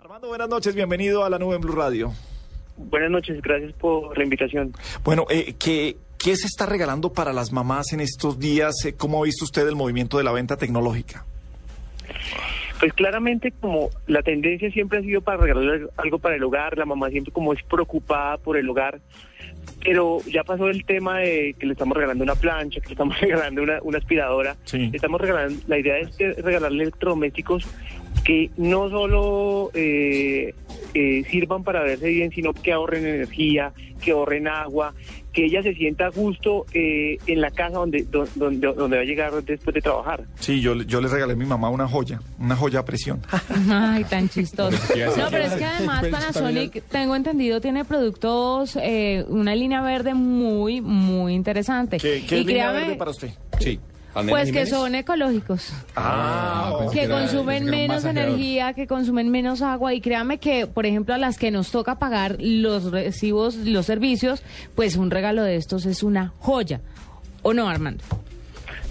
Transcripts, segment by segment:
Armando, buenas noches, bienvenido a la nube en Blue Radio. Buenas noches, gracias por la invitación. Bueno, eh, ¿qué, ¿qué se está regalando para las mamás en estos días? Eh, ¿Cómo ha visto usted el movimiento de la venta tecnológica? Pues claramente como la tendencia siempre ha sido para regalar algo para el hogar, la mamá siempre como es preocupada por el hogar, pero ya pasó el tema de que le estamos regalando una plancha, que le estamos regalando una, una aspiradora, Sí. le estamos regalando, la idea es que regalarle electrodomésticos que no solo eh, eh, sirvan para verse bien, sino que ahorren energía, que ahorren agua, que ella se sienta a gusto eh, en la casa donde, do- donde, donde va a llegar después de trabajar. Sí, yo, yo le regalé a mi mamá una joya, una joya a presión. Ay, tan chistoso. No, pero es que además Pues, Panasonic, tengo entendido, tiene productos, eh, una línea verde muy, muy interesante. ¿Qué, qué y es línea créame, verde para usted? Sí. Pues que son ecológicos, Ah, pues que consumen era menos energía, que consumen menos agua y créame que, por ejemplo, a las que nos toca pagar los recibos, los servicios, pues un regalo de estos es una joya. ¿O no, Armando?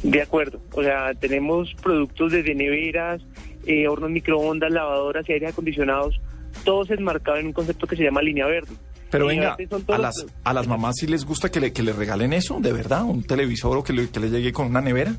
De acuerdo, o sea, tenemos productos desde neveras, eh, hornos microondas, lavadoras y aire acondicionados, todos enmarcados en un concepto que se llama línea verde. Pero venga, a las, a las mamás sí les gusta que le, que le regalen eso, de verdad, un televisor o que le, que le llegue con una nevera.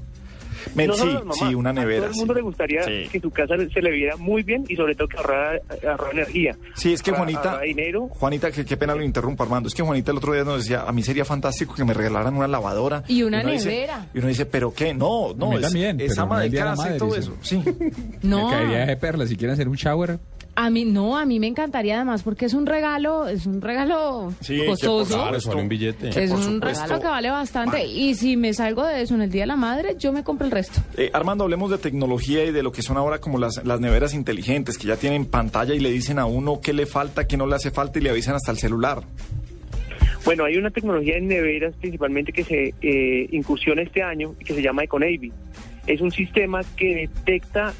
Men- no sí, mamás, sí, una a nevera. todo el mundo sí. le gustaría Sí. que su casa se le viera muy bien y sobre todo que ahorrara, ahorrara energía. Sí, es que Ahorra- Juanita, ahorra dinero. Juanita, que, qué pena lo interrumpo, Armando. Es que Juanita el otro día nos decía, a mí sería fantástico que me regalaran una lavadora. Y una dice- nevera. y uno dice, ¿pero qué? No, no, A es, también, es ama de casa y madre, todo sí. eso. Sí. No. Me caería de perlas si quieren hacer un shower. A mí no, a mí me encantaría además porque es un regalo, es un regalo Sí, que por costoso. supuesto. Sale un billete. Que Es por un regalo que vale bastante. Y si me salgo de eso en el Día de la Madre, yo me compro el resto. Eh, Armando, hablemos de tecnología y de lo que son ahora como las, las neveras inteligentes, que ya tienen pantalla y le dicen a uno qué le falta, qué no le hace falta y le avisan hasta el celular. Bueno, hay una tecnología en neveras principalmente que se eh, incursiona este año y que se llama EcoNavy. Es un sistema que detecta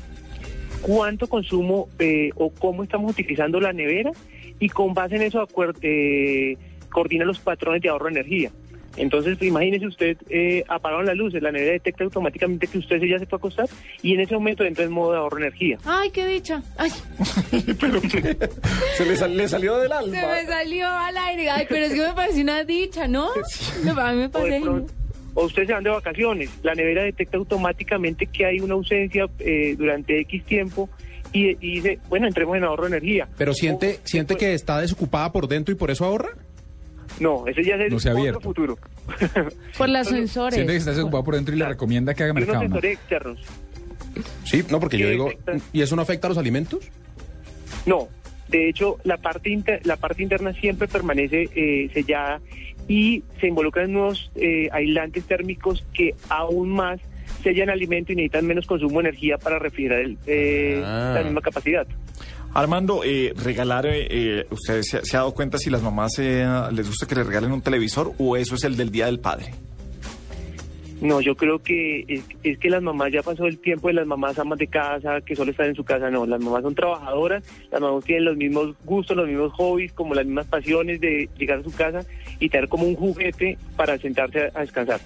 cuánto consumo eh, o cómo estamos utilizando la nevera y con base en eso eh, coordina los patrones de ahorro de energía. Entonces, imagínese usted, eh, apagaron las luces, la nevera detecta automáticamente que usted ya se fue a acostar y en ese momento entra en modo de ahorro de energía. Ay, qué dicha. Ay, Se le, sal- le salió del alma. se me salió al aire. Ay, pero es que me parece una dicha, ¿no? No, A mí me parece. O ustedes se van de vacaciones, la nevera detecta automáticamente que hay una ausencia eh, durante X tiempo y, y dice, bueno, entremos en ahorro de energía. Pero siente, O- siente que está desocupada por dentro y por eso ahorra. No, ese ya es el No se ha otro futuro. Por los sensores. Siente que está desocupado por dentro y le recomienda que haga unos mercado. ¿no? sensores externos. Sí, no, porque yo ¿Qué digo, afecta? ¿y eso no afecta a los alimentos? No, de hecho, la parte, inter- la parte interna siempre permanece eh, sellada y se involucran nuevos eh, aislantes térmicos que aún más sellan alimento y necesitan menos consumo de energía para refrigerar el, eh, Ah. la misma capacidad. Armando, eh, regalar, eh, eh, ¿usted se, se ha dado cuenta si las mamás eh, les gusta que le regalen un televisor o eso es el del Día del Padre? No, yo creo que es, es que las mamás ya pasó el tiempo de las mamás amas de casa que solo están en su casa. No, las mamás son trabajadoras, las mamás tienen los mismos gustos, los mismos hobbies, como las mismas pasiones de llegar a su casa y tener como un juguete para sentarse a, a descansar.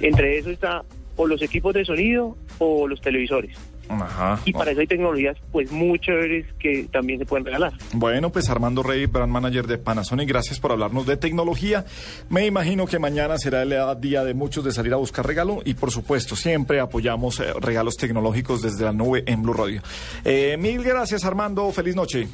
Entre eso está o los equipos de sonido o los televisores. Ajá. Y para eso hay tecnologías pues muy chéveres que también se pueden regalar. Bueno, pues Armando Rey, brand manager de Panasonic, gracias por hablarnos de tecnología. Me imagino que mañana será el día de muchos de salir a buscar regalo y por supuesto siempre apoyamos eh, regalos tecnológicos desde la nube en Blue Radio. Eh, mil gracias Armando, feliz noche.